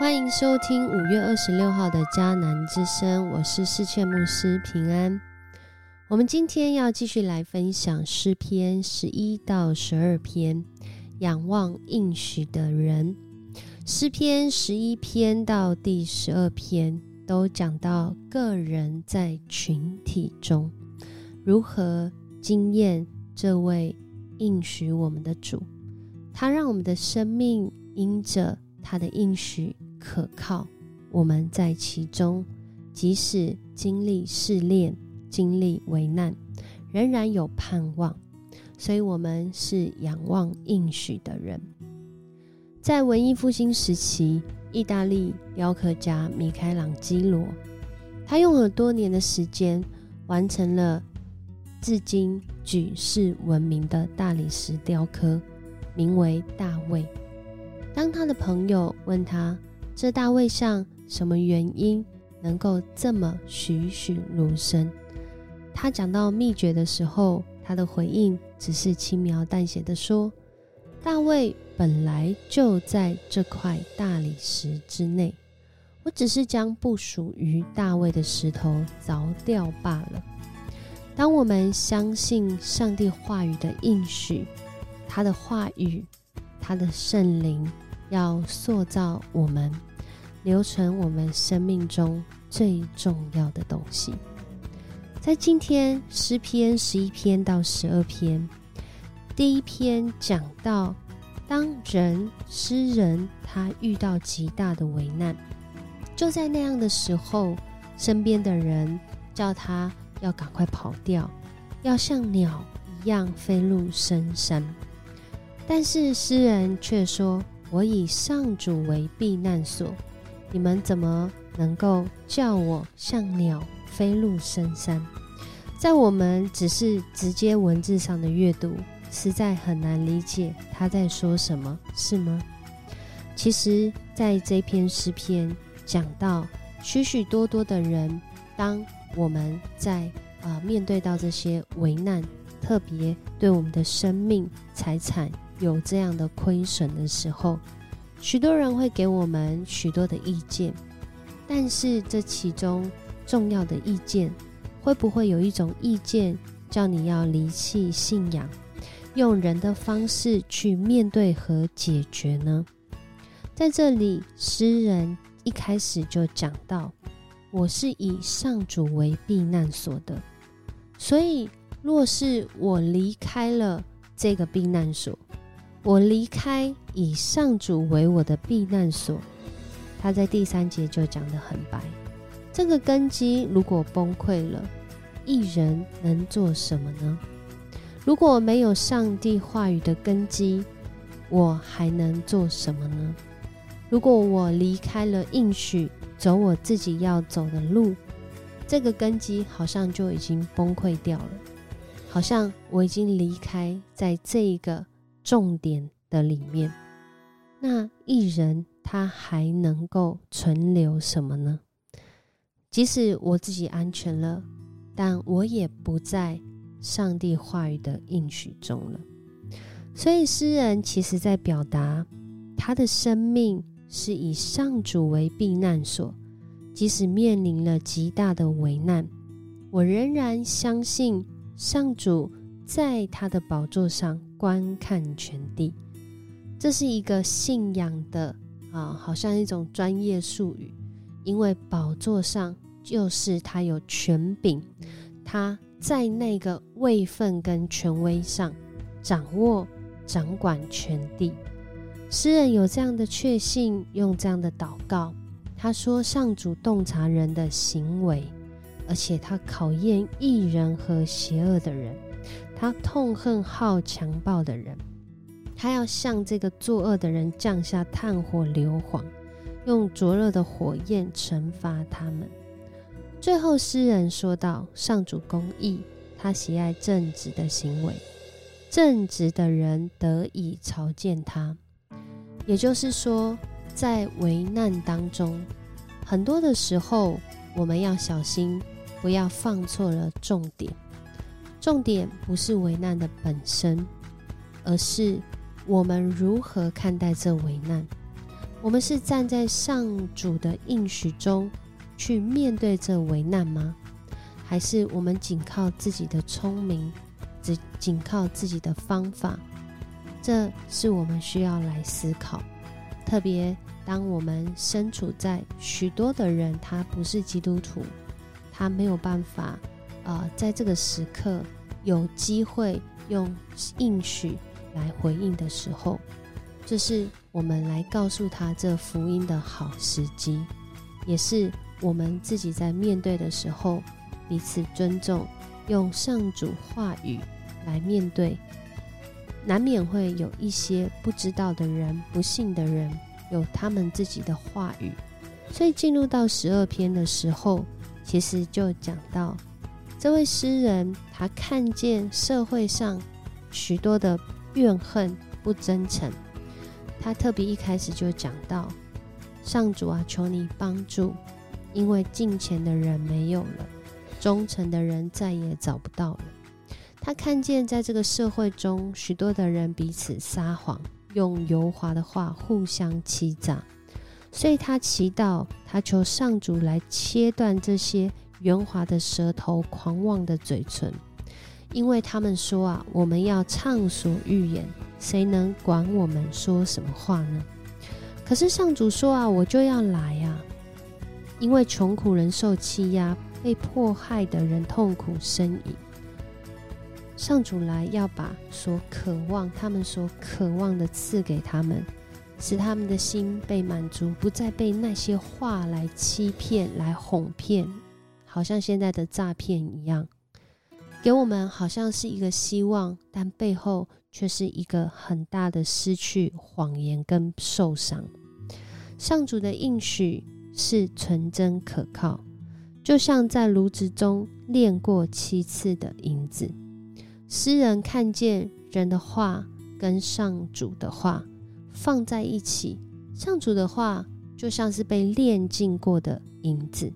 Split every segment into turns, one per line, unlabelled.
欢迎收听五月二十六号的迦南之声，我是世界牧师平安。我们今天要继续来分享诗篇十一到十二篇，仰望应许的人。诗篇十一篇到第十二篇都讲到个人在群体中如何经验这位应许我们的主，他让我们的生命因着他的应许。可靠，我们在其中，即使经历试炼、经历危难，仍然有盼望。所以，我们是仰望应许的人。在文艺复兴时期，意大利雕刻家米开朗基罗，他用了多年的时间，完成了至今举世闻名的大理石雕刻，名为《大卫》。当他的朋友问他，这大卫像什么原因能够这么栩栩如生？他讲到秘诀的时候，他的回应只是轻描淡写的说：“大卫本来就在这块大理石之内，我只是将不属于大卫的石头凿掉罢了。”当我们相信上帝话语的应许，他的话语，他的圣灵要塑造我们。留存我们生命中最重要的东西，在今天诗篇十一篇到十二篇，第一篇讲到，当人诗人他遇到极大的危难，就在那样的时候，身边的人叫他要赶快跑掉，要像鸟一样飞入深山，但是诗人却说：“我以上主为避难所。”你们怎么能够叫我像鸟飞入深山？在我们只是直接文字上的阅读，实在很难理解他在说什么，是吗？其实，在这篇诗篇讲到许许多多的人，当我们在啊面对到这些危难，特别对我们的生命财产有这样的亏损的时候。许多人会给我们许多的意见，但是这其中重要的意见，会不会有一种意见叫你要离弃信仰，用人的方式去面对和解决呢？在这里，诗人一开始就讲到：“我是以上主为避难所的，所以若是我离开了这个避难所。”我离开以上主为我的避难所，他在第三节就讲得很白。这个根基如果崩溃了，一人能做什么呢？如果没有上帝话语的根基，我还能做什么呢？如果我离开了应许，走我自己要走的路，这个根基好像就已经崩溃掉了，好像我已经离开在这一个。重点的里面，那一人他还能够存留什么呢？即使我自己安全了，但我也不在上帝话语的应许中了。所以诗人其实在表达，他的生命是以上主为避难所，即使面临了极大的危难，我仍然相信上主。在他的宝座上观看全地，这是一个信仰的啊，好像一种专业术语。因为宝座上就是他有权柄，他在那个位分跟权威上掌握、掌管全地。诗人有这样的确信，用这样的祷告，他说：“上主洞察人的行为，而且他考验异人和邪恶的人。”他痛恨好强暴的人，他要向这个作恶的人降下炭火硫磺，用灼热的火焰惩罚他们。最后，诗人说道：“上主公义，他喜爱正直的行为，正直的人得以朝见他。”也就是说，在危难当中，很多的时候，我们要小心，不要放错了重点。重点不是危难的本身，而是我们如何看待这危难。我们是站在上主的应许中去面对这危难吗？还是我们仅靠自己的聪明，只仅靠自己的方法？这是我们需要来思考。特别当我们身处在许多的人他不是基督徒，他没有办法，呃，在这个时刻有机会用应许来回应的时候。这是我们来告诉他这福音的好时机，也是我们自己在面对的时候彼此尊重，用上主话语来面对，难免会有一些不知道的人、不信的人有他们自己的话语，所以进入到十二篇的时候，其实就讲到这位诗人，他看见社会上许多的怨恨、不真诚。他特别一开始就讲到：“上主啊，求你帮助，因为敬虔的人没有了，忠诚的人再也找不到了。”他看见在这个社会中，许多的人彼此撒谎，用油滑的话互相欺诈，所以他祈祷，他求上主来切断这些圆滑的舌头、狂妄的嘴唇，因为他们说啊，我们要畅所欲言。谁能管我们说什么话呢？可是上主说啊，我就要来呀，因为穷苦人受欺压，被迫害的人痛苦呻吟。上主来要把所渴望他们所渴望的赐给他们，使他们的心被满足，不再被那些话来欺骗、来哄骗，好像现在的诈骗一样，给我们好像是一个希望，但背后。却是一个很大的失去，谎言跟受伤。上主的应许是纯真可靠，就像在炉子中炼过七次的银子。诗人看见人的话跟上主的话放在一起，上主的话就像是被炼尽过的银子，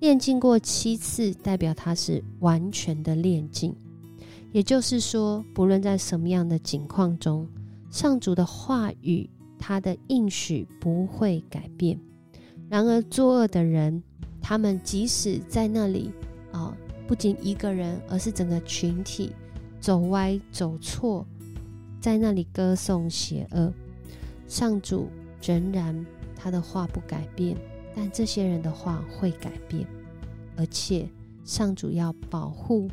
炼尽过七次，代表他是完全的炼尽。也就是说，不论在什么样的境况中，上主的话语，他的应许不会改变。然而，作恶的人，他们即使在那里啊，不仅一个人，而是整个群体走歪走错，在那里歌颂邪恶，上主仍然他的话不改变，但这些人的话会改变，而且上主要保护。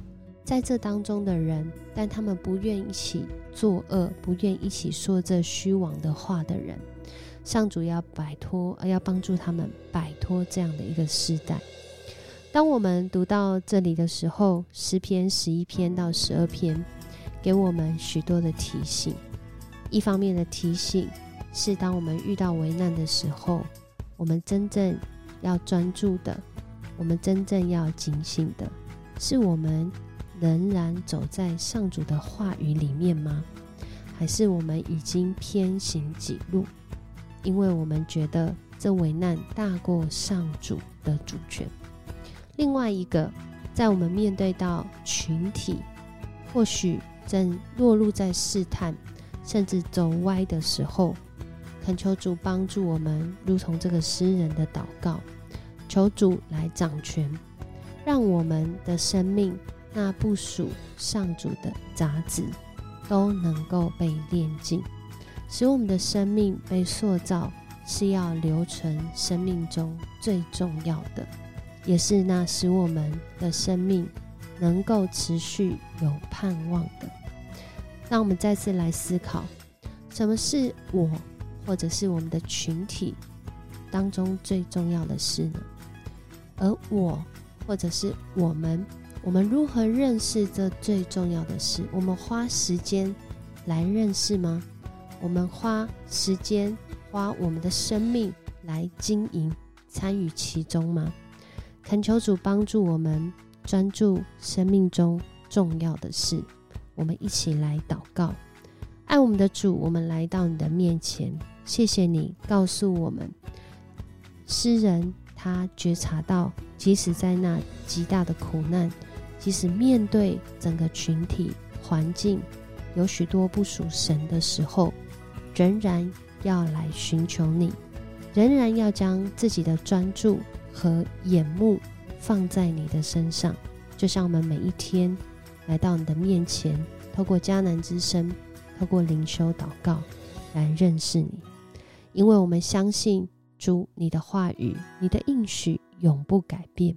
在这当中的人，但他们不愿一起作恶，不愿一起说这虚妄的话的人，上主要摆脱，要帮助他们摆脱这样的一个时代。当我们读到这里的时候，诗篇十一篇到十二篇，给我们许多的提醒。一方面的提醒是，当我们遇到危难的时候，我们真正要专注的，我们真正要警醒的，是我们。仍然走在上主的话语里面吗？还是我们已经偏行己路？因为我们觉得这危难大过上主的主权。另外一个，在我们面对到群体，或许正落入在试探，甚至走歪的时候，恳求主帮助我们，如同这个诗人的祷告，求主来掌权，让我们的生命。那不属上主的杂质都能够被炼尽，使我们的生命被塑造，是要留存生命中最重要的，也是那使我们的生命能够持续有盼望的。让我们再次来思考，什么是我或者是我们的群体当中最重要的事呢？而我或者是我们。我们如何认识这最重要的事？我们花时间来认识吗？我们花时间、花我们的生命来经营、参与其中吗？恳求主帮助我们专注生命中重要的事。我们一起来祷告，爱我们的主，我们来到你的面前，谢谢你告诉我们，诗人他觉察到，即使在那极大的苦难。即使面对整个群体环境有许多不属神的时候，仍然要来寻求你，仍然要将自己的专注和眼目放在你的身上，就像我们每一天来到你的面前，透过迦南之声，透过灵修祷告来认识你，因为我们相信主你的话语，你的应许永不改变，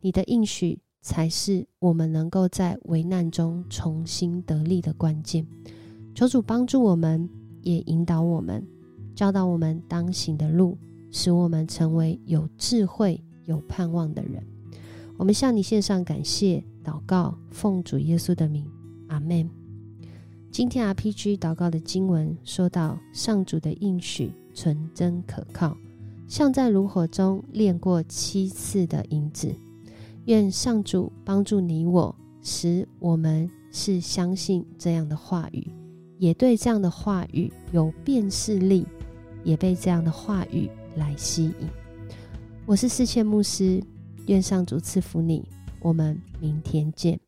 你的应许才是我们能够在危难中重新得力的关键。求主帮助我们，也引导我们。教导我们当行的路，使我们成为有智慧、有盼望的人。我们向你献上感谢、祷告，奉主耶稣的名，阿门。今天 RPG 祷告的经文说到：上主的应许纯真可靠，像在炉火中炼过七次的银子。愿上主帮助你我，使我们是相信这样的话语，也对这样的话语有辨识力。也被这样的话语来吸引。我是世谦牧师，愿上主赐福你。我们明天见。